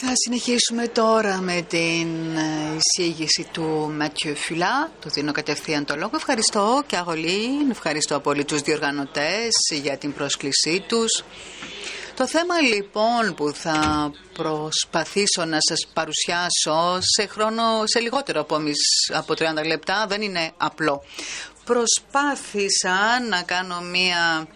Θα συνεχίσουμε τώρα με την εισήγηση του Ματιού Φουλά. Του δίνω κατευθείαν το λόγο. Ευχαριστώ και Αγολίν, ευχαριστώ πολύ τους διοργανωτές για την πρόσκλησή τους. Το θέμα λοιπόν που θα προσπαθήσω να σας παρουσιάσω σε χρόνο, σε λιγότερο από, από 30 λεπτά δεν είναι απλό. Προσπάθησα να κάνω μία ε,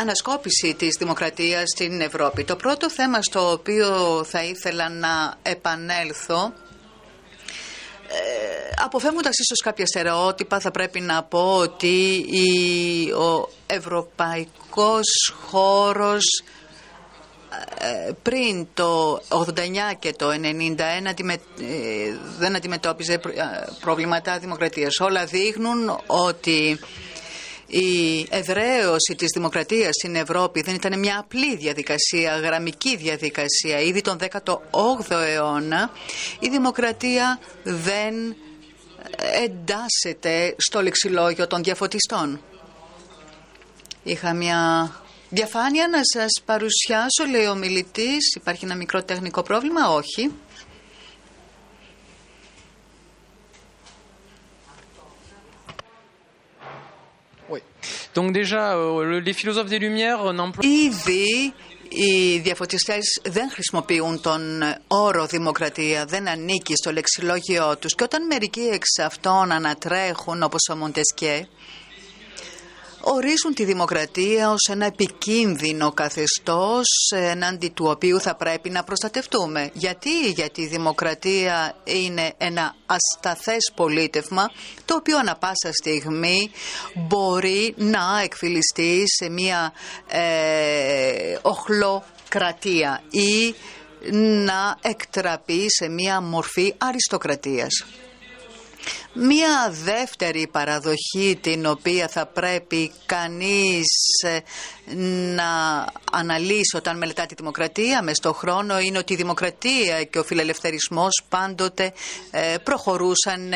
ανασκόπηση της δημοκρατίας στην Ευρώπη. Το πρώτο θέμα στο οποίο θα ήθελα να επανέλθω ε, αποφεύγοντας ίσως κάποια στερεότυπα θα πρέπει να πω ότι η, ο ευρωπαϊκός χώρος ε, πριν το 89 και το 91 ε, δεν αντιμετώπιζε προβλήματα δημοκρατίας. Όλα δείχνουν ότι η εδραίωση της δημοκρατίας στην Ευρώπη δεν ήταν μια απλή διαδικασία, γραμμική διαδικασία. Ήδη τον 18ο αιώνα η δημοκρατία δεν εντάσσεται στο λεξιλόγιο των διαφωτιστών. Είχα μια διαφάνεια να σας παρουσιάσω, λέει ο μιλητής. Υπάρχει ένα μικρό τεχνικό πρόβλημα, όχι. Donc déjà, euh, les philosophes des Lumières Ήδη οι διαφωτιστές δεν χρησιμοποιούν τον όρο δημοκρατία, δεν ανήκει στο λεξιλόγιο τους. Και όταν μερικοί εξ αυτών ανατρέχουν όπως ο Μοντεσκέ ορίζουν τη δημοκρατία ως ένα επικίνδυνο καθεστώς εναντί του οποίου θα πρέπει να προστατευτούμε. Γιατί, γιατί η δημοκρατία είναι ένα ασταθές πολίτευμα το οποίο ανα πάσα στιγμή μπορεί να εκφυλιστεί σε μια ε, οχλοκρατία ή να εκτραπεί σε μια μορφή αριστοκρατίας. Μία δεύτερη παραδοχή την οποία θα πρέπει κανείς ε, να αναλύσει όταν μελετά τη δημοκρατία μες στο χρόνο είναι ότι η δημοκρατία και ο φιλελευθερισμός πάντοτε ε, προχωρούσαν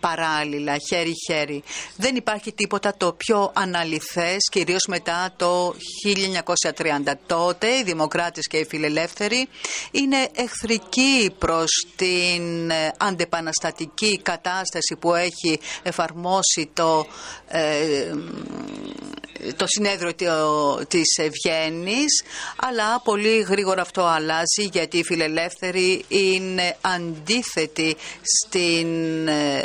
παράλληλα, χέρι-χέρι. Δεν υπάρχει τίποτα το πιο αναλυθές, κυρίως μετά το 1930. Τότε οι δημοκράτες και οι φιλελεύθεροι είναι εχθρικοί προς την ε, αντεπαναστατική κατάσταση που έχει εφαρμόσει το, ε, το συνέδριο της Ευγένης, αλλά πολύ γρήγορα αυτό αλλάζει γιατί οι φιλελεύθεροι είναι αντίθετοι στην ε,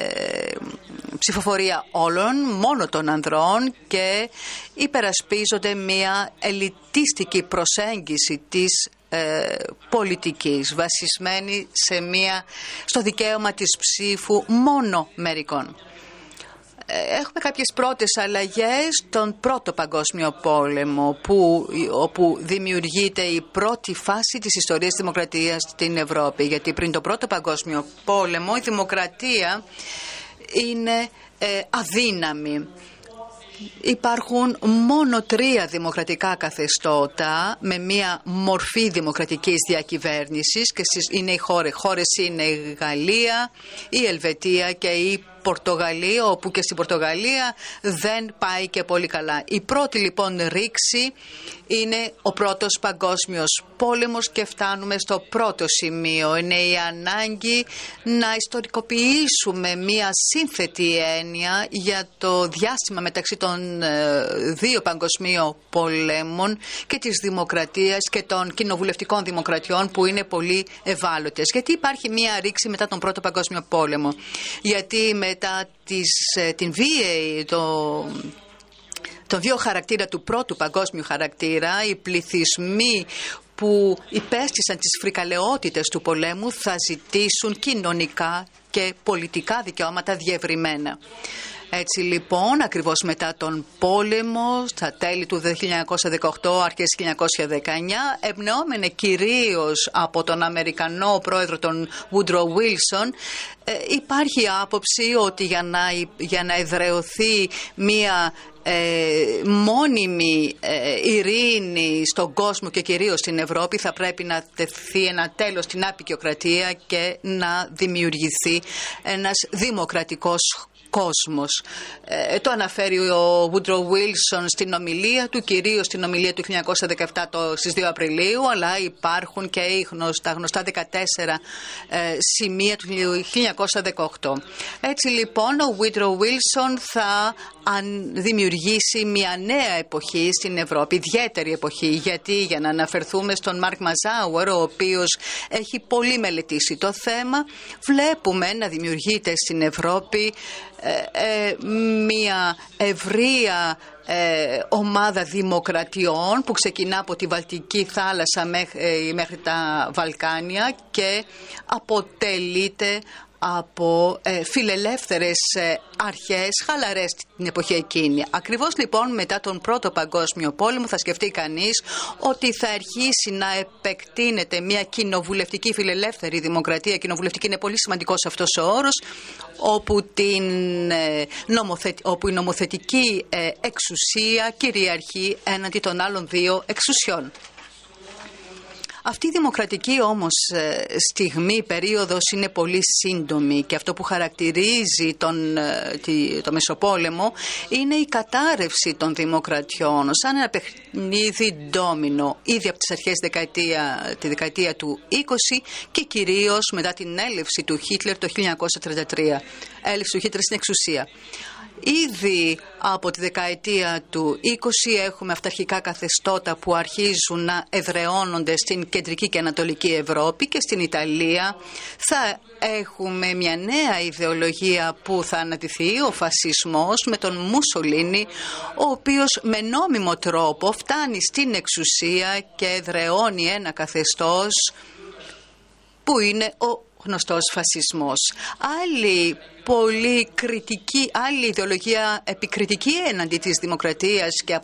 ψηφοφορία όλων, μόνο των ανδρών και υπερασπίζονται μια ελιτίστικη προσέγγιση της ε, πολιτικής βασισμένη σε μια, στο δικαίωμα της ψήφου μόνο μερικών. Ε, έχουμε κάποιες πρώτες αλλαγές στον πρώτο παγκόσμιο πόλεμο που, όπου δημιουργείται η πρώτη φάση της ιστορίας της δημοκρατίας στην Ευρώπη γιατί πριν το πρώτο παγκόσμιο πόλεμο η δημοκρατία είναι ε, αδύναμη. Υπάρχουν μόνο τρία δημοκρατικά καθεστώτα με μία μορφή δημοκρατικής διακυβέρνησης και είναι οι χώρες. Χώρες είναι η Γαλλία, η Ελβετία και η Πορτογαλία, όπου και στην Πορτογαλία δεν πάει και πολύ καλά. Η πρώτη λοιπόν ρήξη είναι ο πρώτος παγκόσμιος πόλεμος και φτάνουμε στο πρώτο σημείο. Είναι η ανάγκη να ιστορικοποιήσουμε μία σύνθετη έννοια για το διάστημα μεταξύ των ε, δύο παγκοσμίων πολέμων και της δημοκρατίας και των κοινοβουλευτικών δημοκρατιών που είναι πολύ ευάλωτες. Γιατί υπάρχει μία ρήξη μετά τον πρώτο παγκόσμιο πόλεμο. Γιατί μετά τις, ε, την βίαιη, το, τον δύο χαρακτήρα του πρώτου παγκόσμιου χαρακτήρα, οι πληθυσμοί που υπέστησαν τις φρικαλαιότητες του πολέμου θα ζητήσουν κοινωνικά και πολιτικά δικαιώματα διευρυμένα. Έτσι λοιπόν, ακριβώς μετά τον πόλεμο, στα τέλη του 1918, αρχές 1919, εμπνεόμενε κυρίως από τον Αμερικανό πρόεδρο τον Woodrow Wilson, ε, υπάρχει άποψη ότι για να, για να εδρεωθεί μία ε, μόνιμη ε, ειρήνη στον κόσμο και κυρίως στην Ευρώπη θα πρέπει να τεθεί ένα τέλος στην απεικιοκρατία και να δημιουργηθεί ένας δημοκρατικός κόσμος. Ε, το αναφέρει ο Woodrow Wilson στην ομιλία του, κυρίως στην ομιλία του 1917 το, στις 2 Απριλίου, αλλά υπάρχουν και οι γνωστά, γνωστά 14 ε, σημεία του 1918. Έτσι λοιπόν ο Woodrow Wilson θα αν δημιουργήσει μια νέα εποχή στην Ευρώπη, ιδιαίτερη εποχή. Γιατί για να αναφερθούμε στον Μάρκ Μαζάουερ, ο οποίος έχει πολύ μελετήσει το θέμα, βλέπουμε να δημιουργείται στην Ευρώπη ε, ε, μια ευρεία ε, ομάδα δημοκρατιών που ξεκινά από τη Βαλτική θάλασσα μέχρι τα Βαλκάνια και αποτελείται από ε, φιλελεύθερες ε, αρχές χαλαρές την εποχή εκείνη. Ακριβώς λοιπόν μετά τον Πρώτο Παγκόσμιο Πόλεμο θα σκεφτεί κανείς ότι θα αρχίσει να επεκτείνεται μια κοινοβουλευτική φιλελεύθερη δημοκρατία. Κοινοβουλευτική είναι πολύ σημαντικός αυτός ο όρος όπου, την, ε, όπου η νομοθετική ε, εξουσία κυριαρχεί έναντι των άλλων δύο εξουσιών. Αυτή η δημοκρατική όμως ε, στιγμή, περίοδος είναι πολύ σύντομη και αυτό που χαρακτηρίζει τον, ε, το Μεσοπόλεμο είναι η κατάρρευση των δημοκρατιών σαν ένα παιχνίδι ντόμινο ήδη από τις αρχές δεκαετία, τη δεκαετία του 20 και κυρίως μετά την έλευση του Χίτλερ το 1933. Έλευση του Χίτλερ στην εξουσία. Ήδη από τη δεκαετία του 20 έχουμε αυταρχικά καθεστώτα που αρχίζουν να εδρεώνονται στην κεντρική και ανατολική Ευρώπη και στην Ιταλία. Θα έχουμε μια νέα ιδεολογία που θα αναδυθεί, ο φασισμός με τον Μουσολίνη, ο οποίος με νόμιμο τρόπο φτάνει στην εξουσία και εδρεώνει ένα καθεστώς που είναι ο γνωστός φασισμός. Άλλη πολύ κριτική, άλλη ιδεολογία επικριτική έναντι της δημοκρατίας και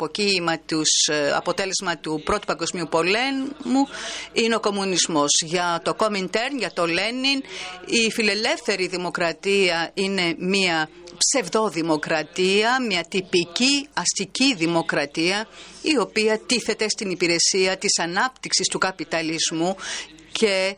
τους, ε, αποτέλεσμα του Πρώτου Παγκοσμίου Πολέμου είναι ο κομμουνισμός. Για το Κόμιντέρν, για το Λένιν, η φιλελεύθερη δημοκρατία είναι μια ψευδοδημοκρατία, μια τυπική αστική δημοκρατία η οποία τίθεται στην υπηρεσία της ανάπτυξης του καπιταλισμού και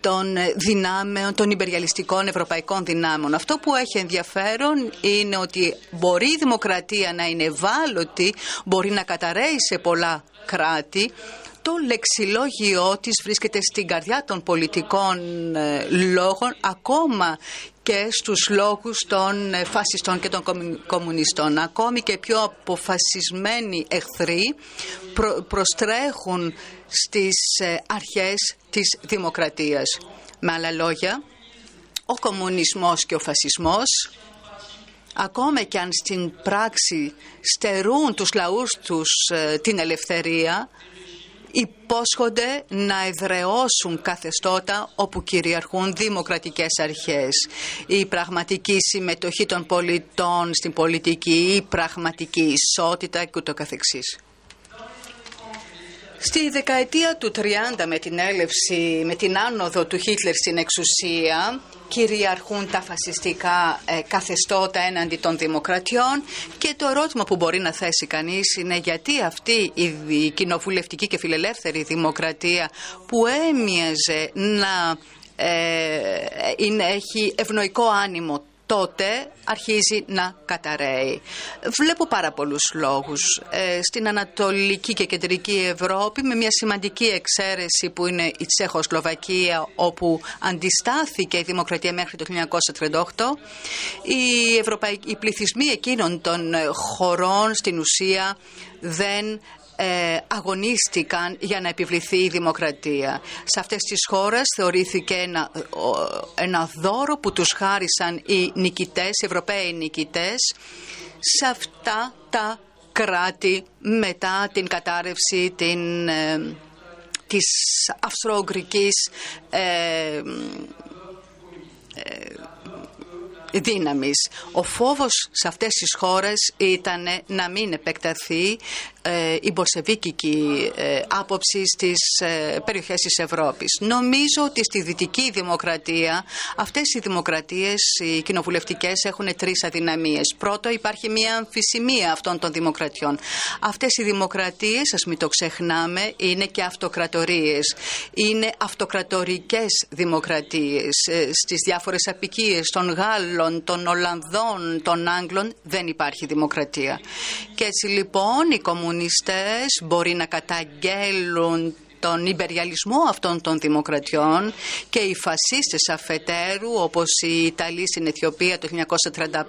των δυνάμεων, των υπεριαλιστικών ευρωπαϊκών δυνάμεων. Αυτό που έχει ενδιαφέρον είναι ότι μπορεί η δημοκρατία να είναι ευάλωτη, μπορεί να καταραίει σε πολλά κράτη, το λεξιλόγιο της βρίσκεται στην καρδιά των πολιτικών ε, λόγων ακόμα και στους λόγους των ε, φασιστών και των κομμουνιστών. Ακόμη και πιο αποφασισμένοι εχθροί προστρέχουν στις ε, αρχές της δημοκρατίας. Με άλλα λόγια, ο κομμουνισμός και ο φασισμός ακόμα και αν στην πράξη στερούν τους λαούς τους την ελευθερία υπόσχονται να εδραιώσουν καθεστώτα όπου κυριαρχούν δημοκρατικές αρχές. Η πραγματική συμμετοχή των πολιτών στην πολιτική, η πραγματική ισότητα και ούτω καθεξής. Στη δεκαετία του 30 με την έλευση, με την άνοδο του Χίτλερ στην εξουσία κυριαρχούν τα φασιστικά ε, καθεστώτα έναντι των δημοκρατιών. Και το ερώτημα που μπορεί να θέσει κανείς είναι γιατί αυτή η κοινοβουλευτική και φιλελεύθερη δημοκρατία που έμοιαζε να ε, είναι, έχει ευνοϊκό άνιμο τότε αρχίζει να καταραίει. Βλέπω πάρα πολλούς λόγους. Ε, στην Ανατολική και Κεντρική Ευρώπη με μια σημαντική εξαίρεση που είναι η Τσέχοσλοβακία όπου αντιστάθηκε η δημοκρατία μέχρι το 1938 οι, Ευρωπαϊκοί, οι πληθυσμοί εκείνων των χωρών στην ουσία δεν ε, αγωνίστηκαν για να επιβληθεί η δημοκρατία. Σε αυτές τις χώρες θεωρήθηκε ένα, ένα δώρο που τους χάρισαν οι νικητές, οι Ευρωπαίοι νικητές, σε αυτά τα κράτη μετά την κατάρρευση την, ε, της αυστρο-ουγγρικής ε, δύναμης. Ο φόβος σε αυτές τις χώρες ήταν να μην επεκταθεί ε, η μπολσεβίκικη ε, άποψη στις ε, περιοχές της Ευρώπης. Νομίζω ότι στη δυτική δημοκρατία αυτές οι δημοκρατίες, οι κοινοβουλευτικές έχουν τρεις αδυναμίες. Πρώτο υπάρχει μια αμφισημία αυτών των δημοκρατιών. Αυτές οι δημοκρατίες, ας μην το ξεχνάμε, είναι και αυτοκρατορίες. Είναι αυτοκρατορικές δημοκρατίες στις διάφορες απικίες των Γάλλων Γάλλων, των Ολλανδών, των Άγγλων δεν υπάρχει δημοκρατία. Και έτσι λοιπόν οι κομμουνιστές μπορεί να καταγγέλουν τον υπεριαλισμό αυτών των δημοκρατιών και οι φασίστες αφετέρου όπως οι Ιταλοί στην Αιθιοπία το 1935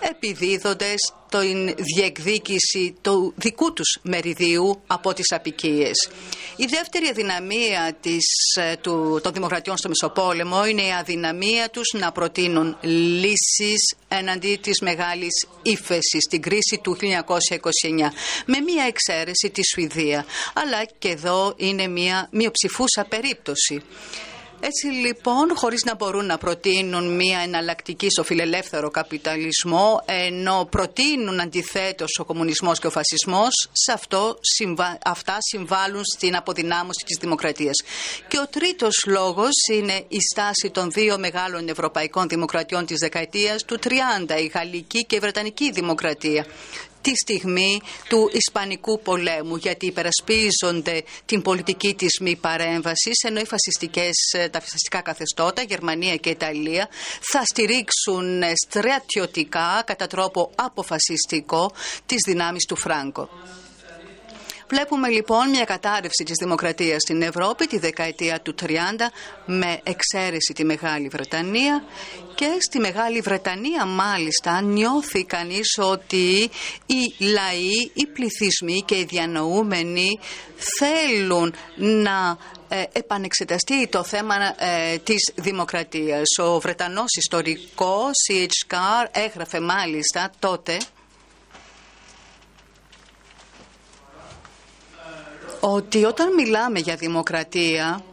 επιδίδονται στην διεκδίκηση του δικού τους μεριδίου από τις απικίες. Η δεύτερη αδυναμία της, ε, του, των δημοκρατιών στο Μεσοπόλεμο είναι η αδυναμία τους να προτείνουν λύσεις εναντί της μεγάλης ύφεσης στην κρίση του 1929 με μία εξαίρεση τη Σουηδία. Αλλά και εδώ είναι μία μειοψηφούσα περίπτωση. Έτσι λοιπόν, χωρίς να μπορούν να προτείνουν μια εναλλακτική στο φιλελεύθερο καπιταλισμό, ενώ προτείνουν αντιθέτως ο κομμουνισμός και ο φασισμός, σε αυτό, αυτά συμβάλλουν στην αποδυνάμωση της δημοκρατίας. Και ο τρίτος λόγος είναι η στάση των δύο μεγάλων ευρωπαϊκών δημοκρατιών της δεκαετίας του 30, η γαλλική και η βρετανική δημοκρατία τη στιγμή του Ισπανικού πολέμου γιατί υπερασπίζονται την πολιτική της μη παρέμβασης ενώ οι φασιστικές, ε, τα φασιστικά καθεστώτα, Γερμανία και Ιταλία θα στηρίξουν στρατιωτικά κατά τρόπο αποφασιστικό τις δυνάμεις του Φράγκο. Βλέπουμε λοιπόν μια κατάρρευση της δημοκρατίας στην Ευρώπη τη δεκαετία του 30 με εξαίρεση τη Μεγάλη Βρετανία και στη Μεγάλη Βρετανία μάλιστα νιώθει κανείς ότι οι λαοί, οι πληθυσμοί και οι διανοούμενοι θέλουν να ε, επανεξεταστεί το θέμα ε, της δημοκρατίας. Ο Βρετανός ιστορικός C.H. Carr έγραφε μάλιστα τότε ότι όταν μιλάμε για δημοκρατία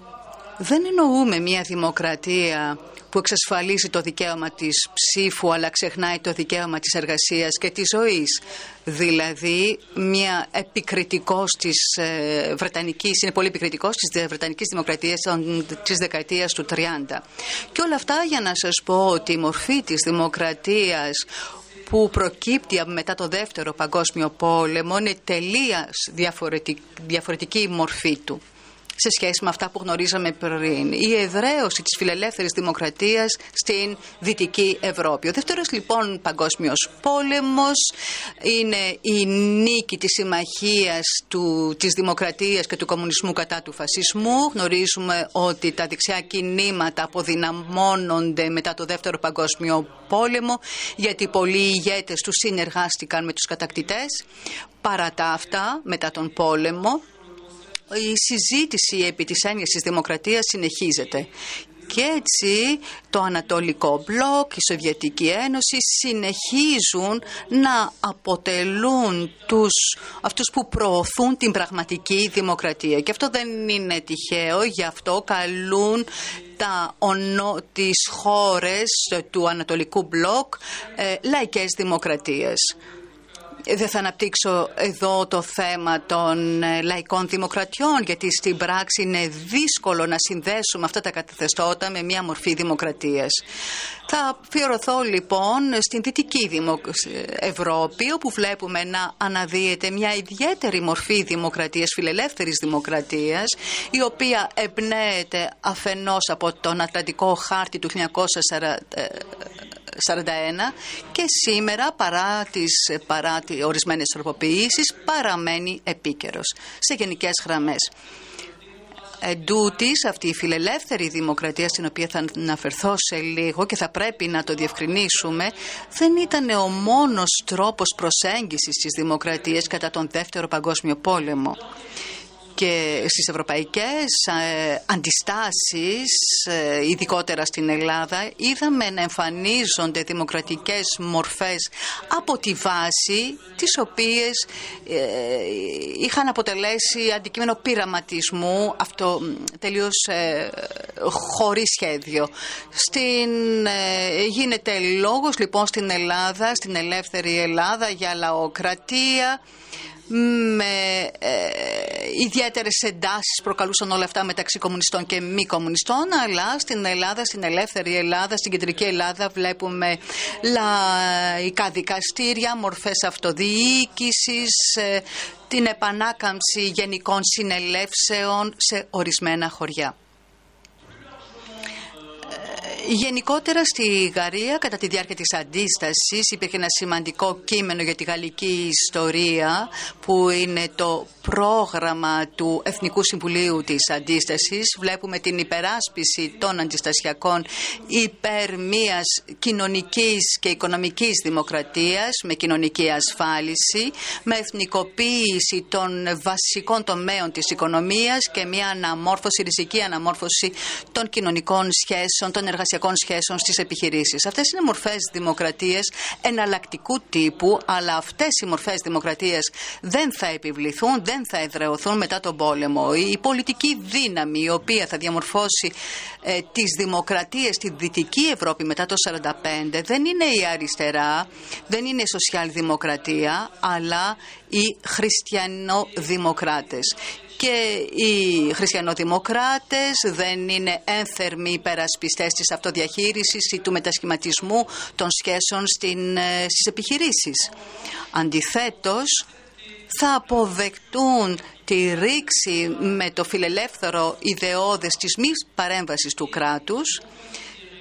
δεν εννοούμε μια δημοκρατία που εξασφαλίζει το δικαίωμα της ψήφου αλλά ξεχνάει το δικαίωμα της εργασίας και της ζωής. Δηλαδή μια επικριτικός της ε, Βρετανικής, είναι πολύ επικριτικός της Βρετανικής Δημοκρατίας της δεκαετίας του 30. Και όλα αυτά για να σας πω ότι η μορφή της δημοκρατίας που προκύπτει μετά το δεύτερο παγκόσμιο πόλεμο είναι τελείως διαφορετική, διαφορετική μορφή του σε σχέση με αυτά που γνωρίζαμε πριν. Η εδραίωση της φιλελεύθερης δημοκρατίας στην Δυτική Ευρώπη. Ο δεύτερος λοιπόν παγκόσμιος πόλεμος είναι η νίκη της συμμαχίας του, της δημοκρατίας και του κομμουνισμού κατά του φασισμού. Γνωρίζουμε ότι τα δεξιά κινήματα αποδυναμώνονται μετά το δεύτερο παγκόσμιο πόλεμο γιατί πολλοί ηγέτες τους συνεργάστηκαν με τους κατακτητές. Παρά τα αυτά, μετά τον πόλεμο, η συζήτηση επί της έννοιας της δημοκρατίας συνεχίζεται. Και έτσι το Ανατολικό Μπλοκ, η Σοβιετική Ένωση συνεχίζουν να αποτελούν τους, αυτούς που προωθούν την πραγματική δημοκρατία. Και αυτό δεν είναι τυχαίο, γι' αυτό καλούν τα ονο, τις χώρες του Ανατολικού Μπλοκ ε, λαϊκές δημοκρατίες. Δεν θα αναπτύξω εδώ το θέμα των ε, λαϊκών δημοκρατιών, γιατί στην πράξη είναι δύσκολο να συνδέσουμε αυτά τα καθεστώτα με μια μορφή δημοκρατίας. Θα αφιερωθώ λοιπόν στην Δυτική Ευρώπη, όπου βλέπουμε να αναδύεται μια ιδιαίτερη μορφή δημοκρατίας, φιλελεύθερης δημοκρατίας, η οποία εμπνέεται αφενός από τον Ατλαντικό Χάρτη του 1940 41 και σήμερα παρά τις, παρά τις ορισμένες τροποποιήσεις παραμένει επίκαιρος σε γενικές γραμμές. Εντούτοις αυτή η φιλελεύθερη δημοκρατία στην οποία θα αναφερθώ σε λίγο και θα πρέπει να το διευκρινίσουμε δεν ήταν ο μόνος τρόπος προσέγγισης της δημοκρατίας κατά τον δεύτερο παγκόσμιο πόλεμο και στις ευρωπαϊκές ε, αντιστάσεις, ε, ειδικότερα στην Ελλάδα, είδαμε να εμφανίζονται δημοκρατικές μορφές από τη βάση, τις οποίες ε, είχαν αποτελέσει αντικείμενο πειραματισμού, αυτό τελείως χωρίς σχέδιο. Στην, γίνεται λόγος λοιπόν στην Ελλάδα, στην ελεύθερη Ελλάδα για λαοκρατία, με ε, ιδιαίτερες εντάσεις προκαλούσαν όλα αυτά μεταξύ κομμουνιστών και μη κομμουνιστών αλλά στην Ελλάδα, στην ελεύθερη Ελλάδα, στην κεντρική Ελλάδα βλέπουμε λαϊκά δικαστήρια, μορφές αυτοδιοίκησης, ε, την επανάκαμψη γενικών συνελεύσεων σε ορισμένα χωριά. Γενικότερα στη Γαρία κατά τη διάρκεια της αντίστασης υπήρχε ένα σημαντικό κείμενο για τη γαλλική ιστορία που είναι το πρόγραμμα του Εθνικού Συμβουλίου της Αντίστασης. Βλέπουμε την υπεράσπιση των αντιστασιακών υπέρ μιας κοινωνικής και οικονομικής δημοκρατίας με κοινωνική ασφάλιση, με εθνικοποίηση των βασικών τομέων της οικονομίας και μια αναμόρφωση, ριζική αναμόρφωση των κοινωνικών σχέσεων, των εργασιακών σχέσεων στις επιχειρήσεις. Αυτές είναι μορφές δημοκρατίες εναλλακτικού τύπου, αλλά αυτές οι μορφές δημοκρατίες δεν θα επιβληθούν, δεν θα εδρεωθούν μετά τον πόλεμο. Η πολιτική δύναμη η οποία θα διαμορφώσει ε, τις δημοκρατίες στη Δυτική Ευρώπη μετά το 1945 δεν είναι η αριστερά, δεν είναι η σοσιαλδημοκρατία, αλλά οι χριστιανοδημοκράτες και οι χριστιανοδημοκράτες δεν είναι ένθερμοι υπερασπιστές της αυτοδιαχείρισης ή του μετασχηματισμού των σχέσεων στην, ε, στις επιχειρήσεις. Αντιθέτως, θα αποδεκτούν τη ρήξη με το φιλελεύθερο ιδεώδες της μη παρέμβασης του κράτους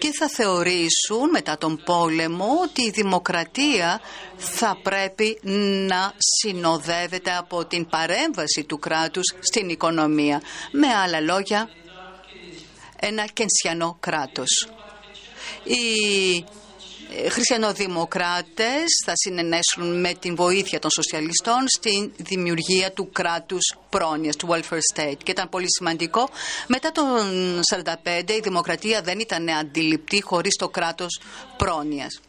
και θα θεωρήσουν μετά τον πόλεμο ότι η δημοκρατία θα πρέπει να συνοδεύεται από την παρέμβαση του κράτους στην οικονομία. Με άλλα λόγια, ένα κενσιανό κράτος. Η χριστιανοδημοκράτες θα συνενέσουν με την βοήθεια των σοσιαλιστών στην δημιουργία του κράτους πρόνοιας, του welfare state. Και ήταν πολύ σημαντικό. Μετά τον 1945 η δημοκρατία δεν ήταν αντιληπτή χωρίς το κράτος πρόνοιας.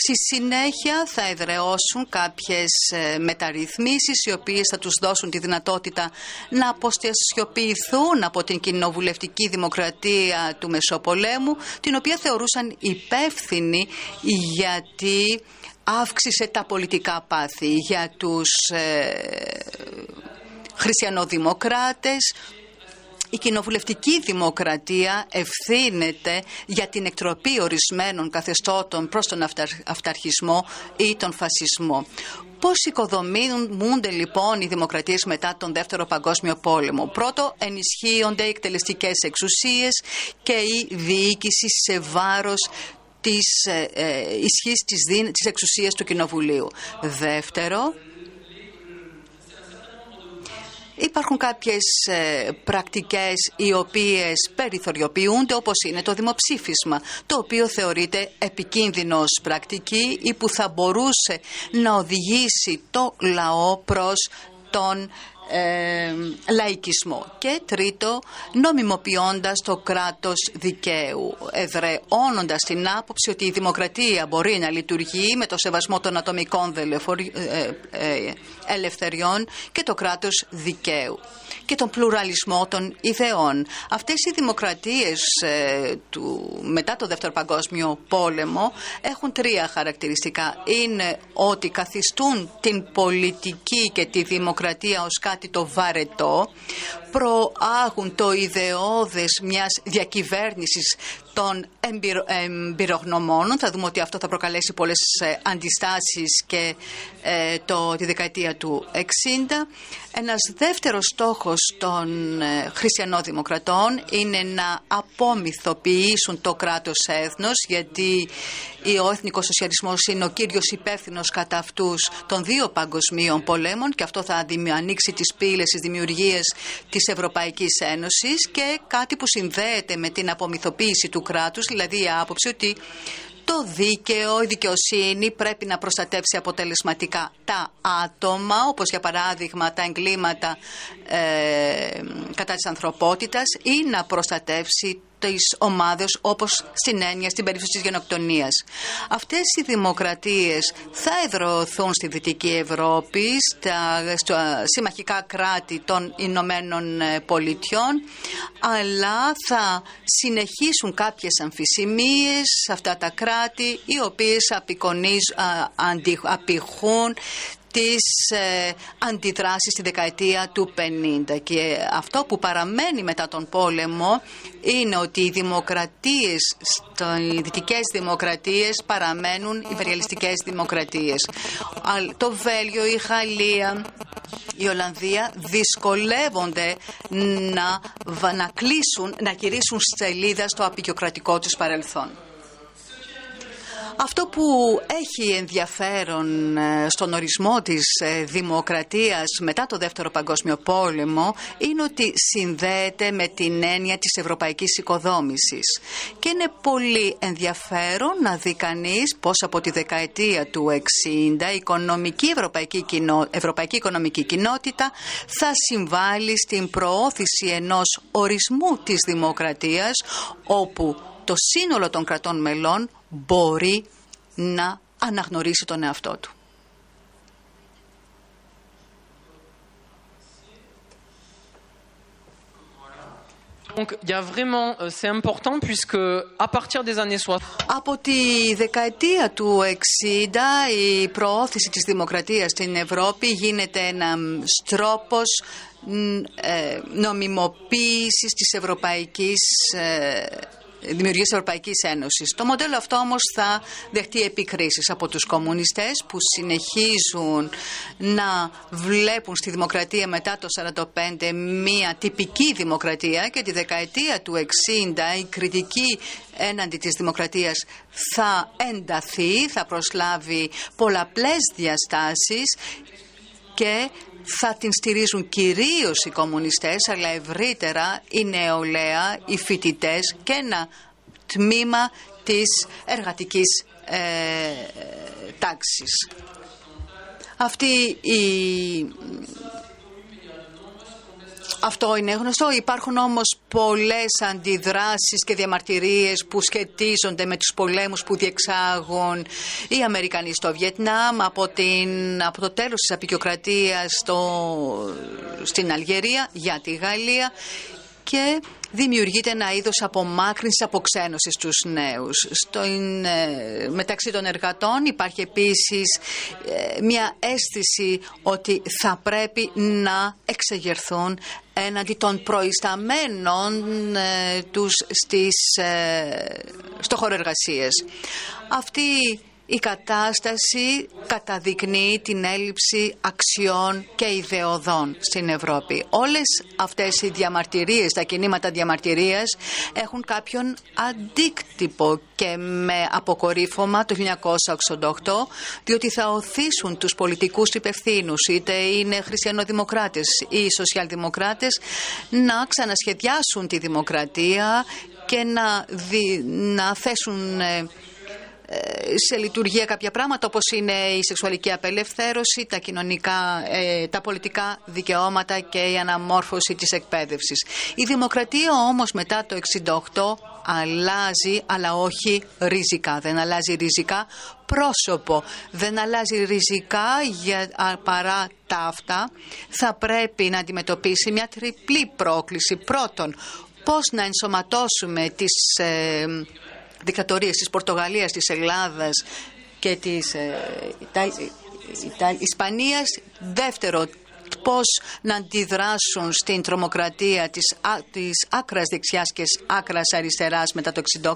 Στη συνέχεια θα εδραιώσουν κάποιες ε, μεταρρυθμίσεις οι οποίες θα τους δώσουν τη δυνατότητα να αποστασιοποιηθούν από την κοινοβουλευτική δημοκρατία του Μεσοπολέμου την οποία θεωρούσαν υπεύθυνη γιατί αύξησε τα πολιτικά πάθη για τους ε, χριστιανοδημοκράτες, η κοινοβουλευτική δημοκρατία ευθύνεται για την εκτροπή ορισμένων καθεστώτων προς τον αυταρχισμό ή τον φασισμό. Πώς οικοδομούνται λοιπόν οι δημοκρατίες μετά τον Δεύτερο Παγκόσμιο Πόλεμο; Πρώτο, ενισχύονται οι εκτελεστικές εξουσίες και η διοίκηση σε βάρος της ε, ε, ισχύς της, της εξουσίας του Κοινοβουλίου. Δεύτερο, Υπάρχουν κάποιες ε, πρακτικές οι οποίες περιθωριοποιούνται όπως είναι το δημοψήφισμα το οποίο θεωρείται επικίνδυνος πρακτική ή που θα μπορούσε να οδηγήσει το λαό προς τον ε, λαϊκισμό. Και τρίτο, νομιμοποιώντας το κράτος δικαίου, εδρεώνοντας την άποψη ότι η δημοκρατία μπορεί να λειτουργεί με το σεβασμό των ατομικών ε, ε, ελευθεριών και το κράτος δικαίου και τον πλουραλισμό των ιδεών. Αυτές οι δημοκρατίες ε, του, μετά το Δεύτερο Παγκόσμιο Πόλεμο έχουν τρία χαρακτηριστικά. Είναι ότι καθιστούν την πολιτική και τη δημοκρατία ως κάτι το βαρετό, προάγουν το ιδεώδες μιας διακυβέρνησης των εμπειρογνωμόνων. Θα δούμε ότι αυτό θα προκαλέσει πολλές ε, αντιστάσεις και ε, το, τη δεκαετία του 60. Ένας δεύτερος στόχος των ε, χριστιανόδημοκρατών είναι να απομυθοποιήσουν το κράτος έθνος γιατί ο εθνικός σοσιαλισμός είναι ο κύριος υπεύθυνος κατά αυτούς των δύο παγκοσμίων πολέμων και αυτό θα ανοίξει τις πύλες της δημιουργίας της Ευρωπαϊκής Ένωσης και κάτι που συνδέεται με την απομυθοποίηση του κράτους, δηλαδή η άποψη ότι το δίκαιο, η δικαιοσύνη πρέπει να προστατεύσει αποτελεσματικά τα άτομα, όπως για παράδειγμα τα εγκλήματα ε, κατά της ανθρωπότητας ή να προστατεύσει τις ομάδες όπως στην έννοια στην περίπτωση της γενοκτονίας. Αυτές οι δημοκρατίες θα εδρωθούν στη Δυτική Ευρώπη, στα, συμμαχικά κράτη των Ηνωμένων Πολιτειών, αλλά θα συνεχίσουν κάποιες αμφισημίες σε αυτά τα κράτη, οι οποίες απηχούν τις ε, αντιδράσεις στη δεκαετία του 50 και αυτό που παραμένει μετά τον πόλεμο είναι ότι οι δημοκρατίες, οι δυτικές δημοκρατίες παραμένουν υπεριαλιστικές δημοκρατίες. Το Βέλγιο, η Γαλλία, η Ολλανδία δυσκολεύονται να, να κλείσουν, να γυρίσουν σελίδα στο απεικιοκρατικό τους παρελθόν. Αυτό που έχει ενδιαφέρον ε, στον ορισμό της ε, δημοκρατίας μετά το Δεύτερο Παγκόσμιο Πόλεμο είναι ότι συνδέεται με την έννοια της ευρωπαϊκής οικοδόμησης. Και είναι πολύ ενδιαφέρον να δει κανείς πως από τη δεκαετία του 60 η οικονομική ευρωπαϊκή, κοινό, ευρωπαϊκή οικονομική κοινότητα θα συμβάλλει στην προώθηση ενός ορισμού της δημοκρατίας όπου το σύνολο των κρατών μελών μπορεί να αναγνωρίσει τον εαυτό του. Donc, il y a vraiment, euh, c'est important puisque à partir des années 60. Από τη δεκαετία του 60 η προώθηση της δημοκρατίας στην Ευρώπη γίνεται ένας τρόπος ε, νομιμοποίησης της ευρωπαϊκής ε, δημιουργίας τη Ευρωπαϊκής Ένωσης. Το μοντέλο αυτό όμως θα δεχτεί επικρίσεις από τους κομμουνιστές που συνεχίζουν να βλέπουν στη δημοκρατία μετά το 1945 μία τυπική δημοκρατία και τη δεκαετία του 60 η κριτική έναντι της δημοκρατίας θα ενταθεί, θα προσλάβει πολλαπλές διαστάσεις και θα την στηρίζουν κυρίως οι κομμουνιστές αλλά ευρύτερα η νεολαία, οι φοιτητές και ένα τμήμα της εργατικής ε, τάξης. Αυτή η αυτό είναι γνωστό. Υπάρχουν όμως πολλές αντιδράσεις και διαμαρτυρίες που σχετίζονται με τους πολέμους που διεξάγουν οι Αμερικανοί στο Βιετνάμ από, την, από το τέλος της απεικιοκρατίας στην Αλγερία για τη Γαλλία και δημιουργείται ένα είδος απομάκρυνσης, αποξένωσης στους νέους. Στο, ε, μεταξύ των εργατών υπάρχει επίσης ε, μια αίσθηση ότι θα πρέπει να εξεγερθούν έναντι των προϊσταμένων ε, τους στις, στο χώρο εργασίας. Αυτή η κατάσταση καταδεικνύει την έλλειψη αξιών και ιδεοδών στην Ευρώπη. Όλες αυτές οι διαμαρτυρίες, τα κινήματα διαμαρτυρίας έχουν κάποιον αντίκτυπο και με αποκορύφωμα το 1988 διότι θα οθήσουν τους πολιτικούς υπευθύνους είτε είναι χριστιανοδημοκράτες ή σοσιαλδημοκράτες να ξανασχεδιάσουν τη δημοκρατία και να, να θέσουν ε, σε λειτουργία κάποια πράγματα όπως είναι η σεξουαλική απελευθέρωση, τα κοινωνικά, ε, τα πολιτικά δικαιώματα και η αναμόρφωση της εκπαίδευσης. Η δημοκρατία όμως μετά το 68 αλλάζει αλλά όχι ριζικά. Δεν αλλάζει ριζικά πρόσωπο, δεν αλλάζει ριζικά για, παρά τα αυτά. Θα πρέπει να αντιμετωπίσει μια τριπλή πρόκληση. Πρώτον, πώς να ενσωματώσουμε τις... Ε, δικτατορίες της Πορτογαλίας, της Ελλάδας και της ε, Ισπανίας. Δεύτερο, πώς να αντιδράσουν στην τρομοκρατία της, της άκρας δεξιάς και άκρας αριστεράς μετά το 68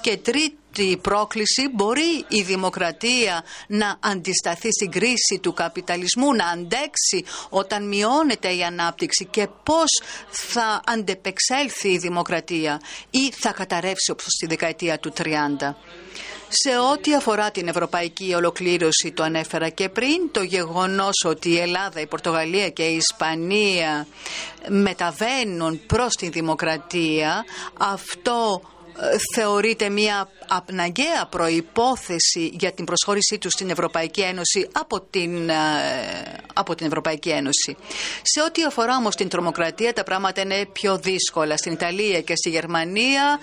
και τρίτη πρόκληση μπορεί η δημοκρατία να αντισταθεί στην κρίση του καπιταλισμού, να αντέξει όταν μειώνεται η ανάπτυξη και πώς θα αντεπεξέλθει η δημοκρατία ή θα καταρρεύσει όπως στη δεκαετία του 30. Σε ό,τι αφορά την ευρωπαϊκή ολοκλήρωση, το ανέφερα και πριν, το γεγονός ότι η Ελλάδα, η Πορτογαλία και η Ισπανία μεταβαίνουν προς τη δημοκρατία, αυτό θεωρείται μια απναγκαία προϋπόθεση για την προσχώρησή τους στην Ευρωπαϊκή Ένωση από την, ε, από την Ευρωπαϊκή Ένωση. Σε ό,τι αφορά όμως την τρομοκρατία τα πράγματα είναι πιο δύσκολα. Στην Ιταλία και στη Γερμανία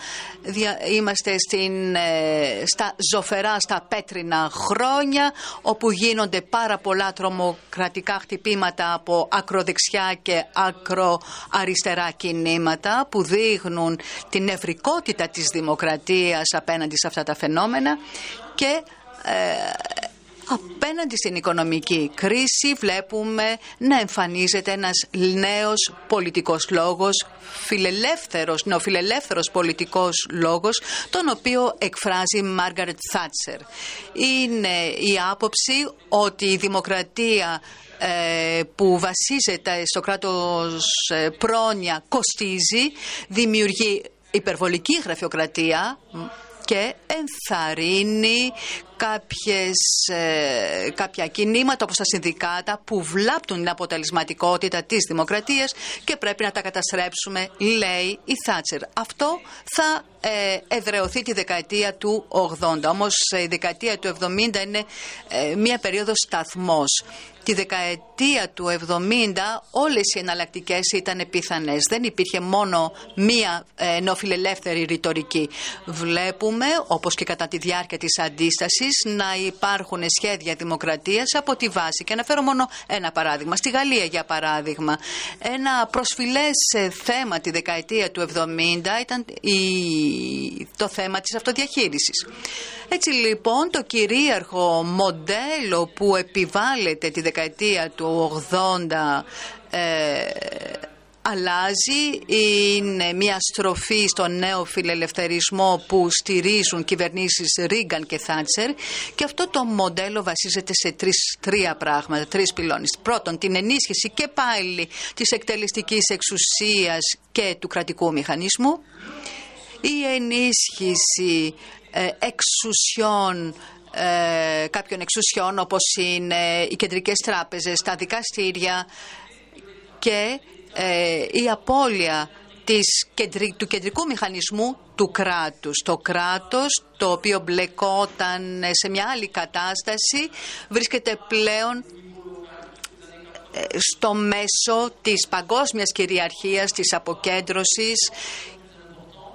είμαστε στην, ε, στα ζωφερά, στα πέτρινα χρόνια όπου γίνονται πάρα πολλά τρομοκρατικά χτυπήματα από ακροδεξιά και ακροαριστερά κινήματα που δείχνουν την ευρικότητα της δημοκρατίας απέναντι σε αυτά τα φαινόμενα και ε, Απέναντι στην οικονομική κρίση βλέπουμε να εμφανίζεται ένας νέος πολιτικός λόγος, φιλελεύθερος, νεοφιλελεύθερος πολιτικός λόγος, τον οποίο εκφράζει η Μάργαρετ Θάτσερ. Είναι η άποψη ότι η δημοκρατία ε, που βασίζεται στο κράτος ε, πρόνοια κοστίζει, δημιουργεί υπερβολική γραφειοκρατία και ενθαρρύνει κάποιες, ε, κάποια κινήματα όπως τα συνδικάτα που βλάπτουν την αποτελεσματικότητα της δημοκρατίας και πρέπει να τα καταστρέψουμε, λέει η Θάτσερ. Αυτό θα ε, εδρεωθεί τη δεκαετία του 80. Όμως η δεκαετία του 70 είναι ε, μια περίοδος σταθμός. Τη δεκαετία του 70 όλες οι εναλλακτικές ήταν πιθανές. Δεν υπήρχε μόνο μία ε, νεοφιλελεύθερη ρητορική. Βλέπουμε, όπως και κατά τη διάρκεια της αντίστασης, να υπάρχουν σχέδια δημοκρατίας από τη βάση. Και αναφέρω μόνο ένα παράδειγμα. Στη Γαλλία, για παράδειγμα, ένα προσφυλές ε, θέμα τη δεκαετία του 70 ήταν το θέμα της αυτοδιαχείρισης. Έτσι λοιπόν το κυρίαρχο μοντέλο που επιβάλλεται τη δεκαετία του 80 ε, αλλάζει, είναι μια στροφή στο νέο φιλελευθερισμό που στηρίζουν κυβερνήσεις Ρίγκαν και Θάτσερ και αυτό το μοντέλο βασίζεται σε τρεις, τρία πράγματα, τρεις πυλώνες. Πρώτον, την ενίσχυση και πάλι της εκτελεστικής εξουσίας και του κρατικού μηχανισμού, η ενίσχυση ε, εξουσιών ε, κάποιων εξουσιών όπως είναι οι κεντρικές τράπεζες, τα δικαστήρια και ε, η απώλεια της, του κεντρικού μηχανισμού του κράτους. Το κράτος το οποίο μπλεκόταν σε μια άλλη κατάσταση βρίσκεται πλέον στο μέσο της παγκόσμιας κυριαρχίας, της αποκέντρωσης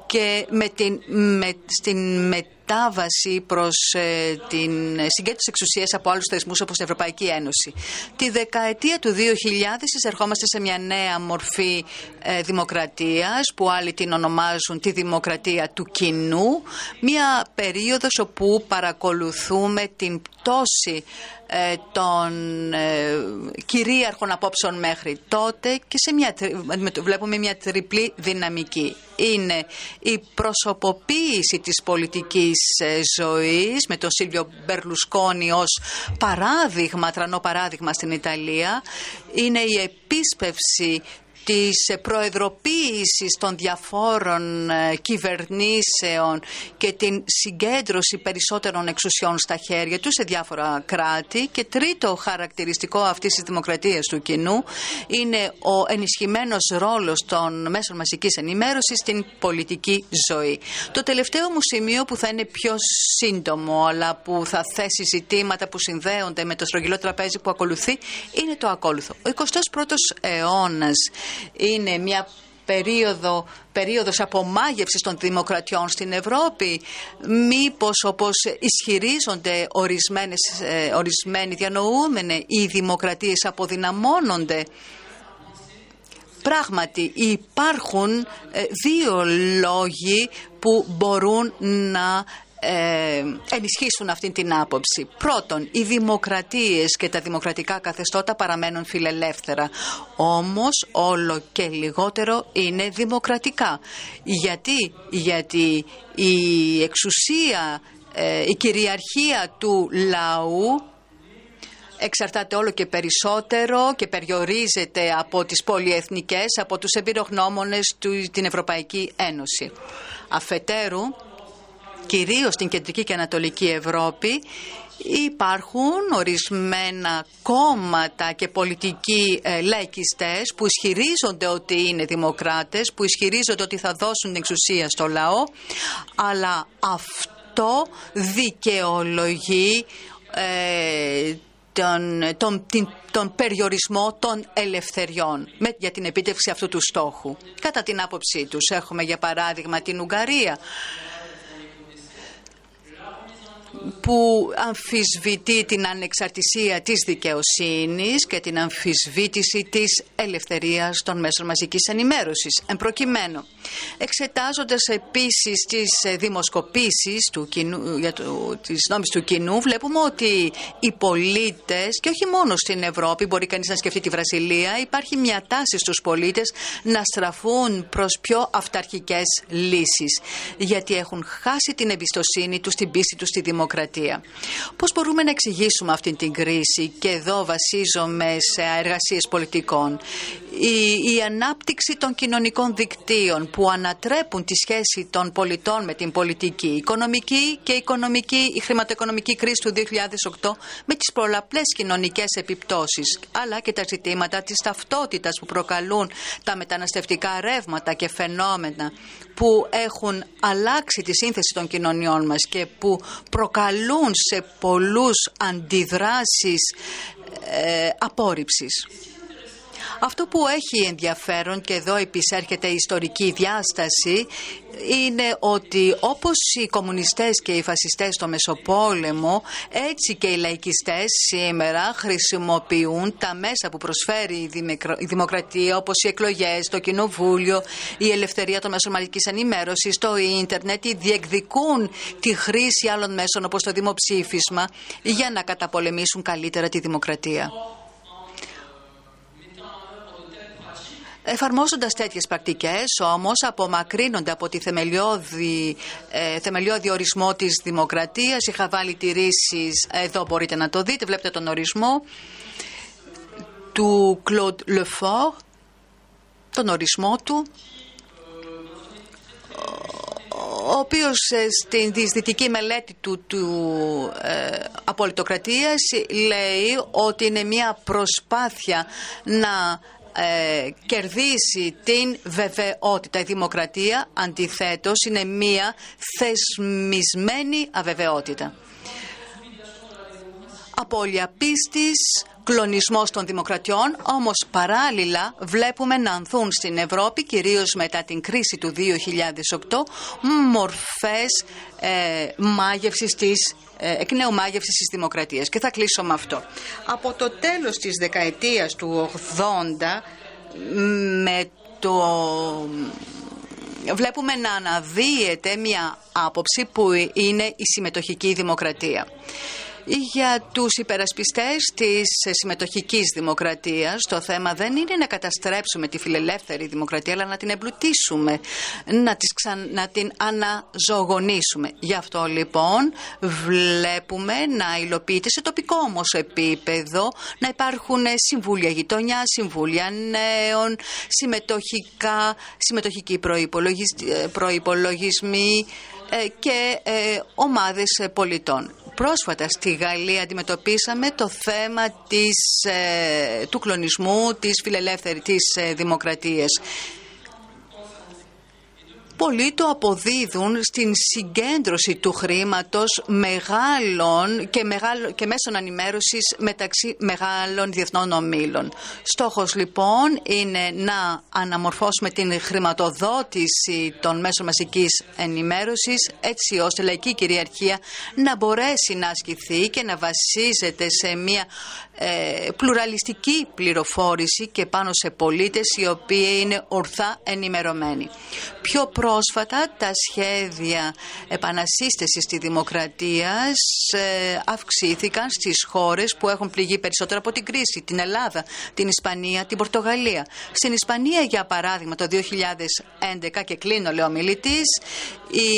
και με την, με, στην μετάβαση προς ε, την συγκέντρωση εξουσίας από άλλους θεσμούς όπως την Ευρωπαϊκή Ένωση. Τη δεκαετία του 2000 εισερχόμαστε σε μια νέα μορφή ε, δημοκρατίας που άλλοι την ονομάζουν τη δημοκρατία του κοινού, μια περίοδος όπου παρακολουθούμε την πτώση ε, των ε, κυρίαρχων απόψεων μέχρι τότε και σε μια, βλέπουμε μια τριπλή δυναμική. Είναι η προσωποποίηση της πολιτικής ε, ζωής με τον Σίλβιο Μπερλουσκόνη ως παράδειγμα, τρανό παράδειγμα στην Ιταλία. Είναι η επίσπευση της προεδροποίησης των διαφόρων ε, κυβερνήσεων και την συγκέντρωση περισσότερων εξουσιών στα χέρια τους σε διάφορα κράτη και τρίτο χαρακτηριστικό αυτής της δημοκρατίας του κοινού είναι ο ενισχυμένος ρόλος των μέσων μαζικής ενημέρωσης στην πολιτική ζωή. Το τελευταίο μου σημείο που θα είναι πιο σύντομο αλλά που θα θέσει ζητήματα που συνδέονται με το στρογγυλό τραπέζι που ακολουθεί είναι το ακόλουθο. Ο 21ος αιώνας είναι μια περίοδο, περίοδος απομάγευσης των δημοκρατιών στην Ευρώπη. Μήπως όπως ισχυρίζονται ορισμένες, ε, ορισμένοι διανοούμενοι οι δημοκρατίες αποδυναμώνονται. Πράγματι υπάρχουν ε, δύο λόγοι που μπορούν να ε, ενισχύσουν αυτή την άποψη. Πρώτον, οι δημοκρατίες και τα δημοκρατικά καθεστώτα παραμένουν φιλελεύθερα. Όμως όλο και λιγότερο είναι δημοκρατικά. Γιατί, Γιατί η εξουσία, ε, η κυριαρχία του λαού εξαρτάται όλο και περισσότερο και περιορίζεται από τις πολυεθνικές, από τους εμπειρογνώμονες του την Ευρωπαϊκή Ένωση. Αφετέρου, κυρίως στην κεντρική και ανατολική Ευρώπη υπάρχουν ορισμένα κόμματα και πολιτικοί ε, λαϊκιστές που ισχυρίζονται ότι είναι δημοκράτες, που ισχυρίζονται ότι θα δώσουν την εξουσία στο λαό, αλλά αυτό δικαιολογεί ε, τον, τον, τον περιορισμό των ελευθεριών με, για την επίτευξη αυτού του στόχου. Κατά την άποψή τους έχουμε για παράδειγμα την Ουγγαρία που αμφισβητεί την ανεξαρτησία της δικαιοσύνης και την αμφισβήτηση της ελευθερίας των μέσων μαζικής ενημέρωσης. Εν προκειμένου, εξετάζοντας επίσης τις δημοσκοπήσεις του κοινού, για το, της νόμης του κοινού, βλέπουμε ότι οι πολίτες, και όχι μόνο στην Ευρώπη, μπορεί κανείς να σκεφτεί τη Βραζιλία, υπάρχει μια τάση στους πολίτες να στραφούν προς πιο αυταρχικές λύσεις, γιατί έχουν χάσει την εμπιστοσύνη τους, την πίστη τους στη δημοκρατία. Πώς μπορούμε να εξηγήσουμε αυτή την κρίση και εδώ βασίζομαι σε εργασίες πολιτικών; Η, η ανάπτυξη των κοινωνικών δικτύων που ανατρέπουν τη σχέση των πολιτών με την πολιτική, η οικονομική και η, οικονομική, η χρηματοοικονομική κρίση του 2008 με τις πολλαπλές κοινωνικές επιπτώσεις, αλλά και τα ζητήματα της ταυτότητας που προκαλούν τα μεταναστευτικά ρεύματα και φαινόμενα που έχουν αλλάξει τη σύνθεση των κοινωνιών μας και που προκαλούν σε πολλούς αντιδράσεις ε, απόρριψης. Αυτό που έχει ενδιαφέρον και εδώ επισέρχεται η ιστορική διάσταση είναι ότι όπως οι κομμουνιστές και οι φασιστές στο Μεσοπόλεμο έτσι και οι λαϊκιστές σήμερα χρησιμοποιούν τα μέσα που προσφέρει η δημοκρατία όπως οι εκλογές, το κοινοβούλιο, η ελευθερία των μέσων μαζικής ενημέρωσης, το ίντερνετ, διεκδικούν τη χρήση άλλων μέσων όπως το δημοψήφισμα για να καταπολεμήσουν καλύτερα τη δημοκρατία. Εφαρμόζοντας τέτοιες πρακτικές όμως απομακρύνονται από τη θεμελιώδη, ε, θεμελιώδη ορισμό της δημοκρατίας. Είχα βάλει τηρήσεις, εδώ μπορείτε να το δείτε, βλέπετε τον ορισμό του Claude Lefort, τον ορισμό του ο οποίος ε, στην δυσδυτική μελέτη του, του ε, απολυτοκρατίας λέει ότι είναι μια προσπάθεια να ε, κερδίσει την βεβαιότητα. Η δημοκρατία αντιθέτως είναι μία θεσμισμένη αβεβαιότητα. Απόλυα πίστης, κλονισμός των δημοκρατιών, όμως παράλληλα βλέπουμε να ανθούν στην Ευρώπη, κυρίως μετά την κρίση του 2008, μορφές ε, μάγευσης της ε, εκ νέου μάγευσης της δημοκρατίας. Και θα κλείσω με αυτό. Από το τέλος της δεκαετίας του 80 με το βλέπουμε να αναδύεται μια άποψη που είναι η συμμετοχική δημοκρατία για τους υπερασπιστές της συμμετοχικής δημοκρατίας το θέμα δεν είναι να καταστρέψουμε τη φιλελεύθερη δημοκρατία αλλά να την εμπλουτίσουμε, να, να την αναζωογονήσουμε. Γι' αυτό λοιπόν βλέπουμε να υλοποιείται σε τοπικό όμως επίπεδο να υπάρχουν συμβούλια γειτονιά, συμβούλια νέων, συμμετοχικά, συμμετοχικοί προϋπολογισμοί ε, και ε, ομάδες πολιτών. Πρόσφατα στη Γαλλία αντιμετωπίσαμε το θέμα της, ε, του κλονισμού της φιλελεύθερης της ε, δημοκρατίας πολλοί το αποδίδουν στην συγκέντρωση του χρήματος μεγάλων και, μεγάλο, και μέσων ανημέρωσης μεταξύ μεγάλων διεθνών ομίλων. Στόχος λοιπόν είναι να αναμορφώσουμε την χρηματοδότηση των μέσων μαζικής ενημέρωσης έτσι ώστε η λαϊκή κυριαρχία να μπορέσει να ασκηθεί και να βασίζεται σε μια ε, πλουραλιστική πληροφόρηση και πάνω σε πολίτες οι οποίοι είναι ορθά ενημερωμένοι. Πιο πρόσφατα τα σχέδια επανασύστεσης της δημοκρατίας ε, αυξήθηκαν στις χώρες που έχουν πληγεί περισσότερο από την κρίση, την Ελλάδα, την Ισπανία, την Πορτογαλία. Στην Ισπανία για παράδειγμα το 2011 και κλείνω λέω μιλητής, η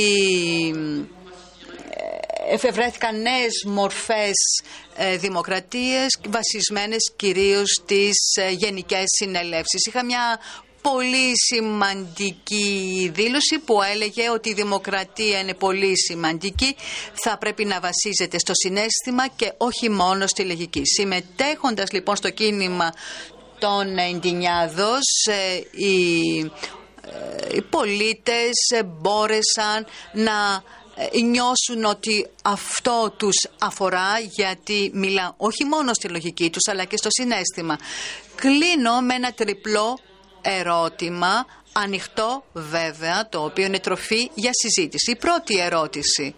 εφευρέθηκαν νέες μορφές ε, δημοκρατίες βασισμένες κυρίως στις ε, γενικές συνελεύσεις. Είχα μια πολύ σημαντική δήλωση που έλεγε ότι η δημοκρατία είναι πολύ σημαντική, θα πρέπει να βασίζεται στο συνέστημα και όχι μόνο στη λογική. Συμμετέχοντας λοιπόν στο κίνημα των Εντινιάδος, ε, οι, οι πολίτες μπόρεσαν να ε, νιώσουν ότι αυτό τους αφορά γιατί μιλά όχι μόνο στη λογική τους αλλά και στο συνέστημα. Κλείνω με ένα τριπλό ερώτημα, ανοιχτό βέβαια, το οποίο είναι τροφή για συζήτηση. Η πρώτη ερώτηση.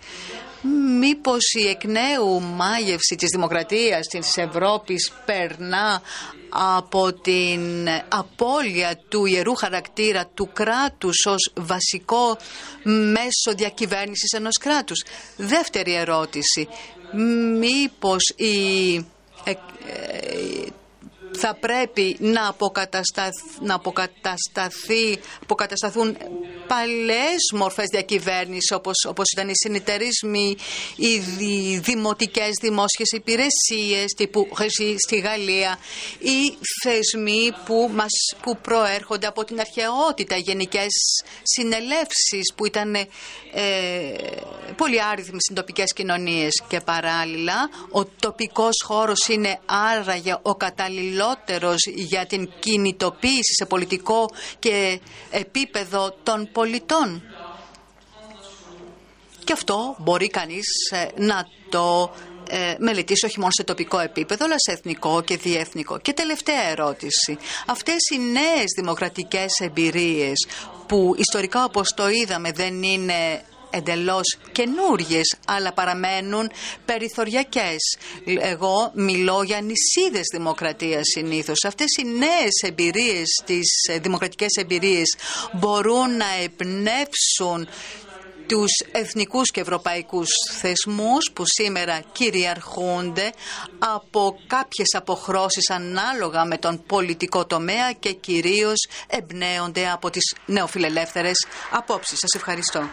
Μήπως η εκ νέου μάγευση της δημοκρατίας της Ευρώπης περνά από την απώλεια του ιερού χαρακτήρα του κράτους ως βασικό μέσο διακυβέρνησης ενός κράτους; Δεύτερη ερώτηση. Μήπως η ε, ε, θα πρέπει να, να αποκατασταθεί, αποκατασταθούν παλές μορφές διακυβέρνησης όπως, όπως ήταν οι συνεταιρισμοί, οι δημοτικές δημόσιες υπηρεσίες τύπου στη Γαλλία, οι θεσμοί που, μας, που προέρχονται από την αρχαιότητα, οι γενικές συνελεύσεις που ήταν ε, πολύ άριθμοι στις τοπικές κοινωνίες και παράλληλα. Ο τοπικός χώρος είναι άραγε ο καταλληλός για την κινητοποίηση σε πολιτικό και επίπεδο των πολιτών. Και αυτό μπορεί κανείς ε, να το ε, μελετήσει όχι μόνο σε τοπικό επίπεδο, αλλά σε εθνικό και διεθνικό. Και τελευταία ερώτηση. Αυτές οι νέες δημοκρατικές εμπειρίες που ιστορικά όπως το είδαμε δεν είναι εντελώς καινούριε, αλλά παραμένουν περιθωριακές. Εγώ μιλώ για νησίδες δημοκρατίας συνήθως. Αυτές οι νέες εμπειρίες, τις δημοκρατικές εμπειρίες μπορούν να εμπνεύσουν τους εθνικούς και ευρωπαϊκούς θεσμούς που σήμερα κυριαρχούνται από κάποιες αποχρώσεις ανάλογα με τον πολιτικό τομέα και κυρίως εμπνέονται από τις νεοφιλελεύθερες απόψεις. Σας ευχαριστώ.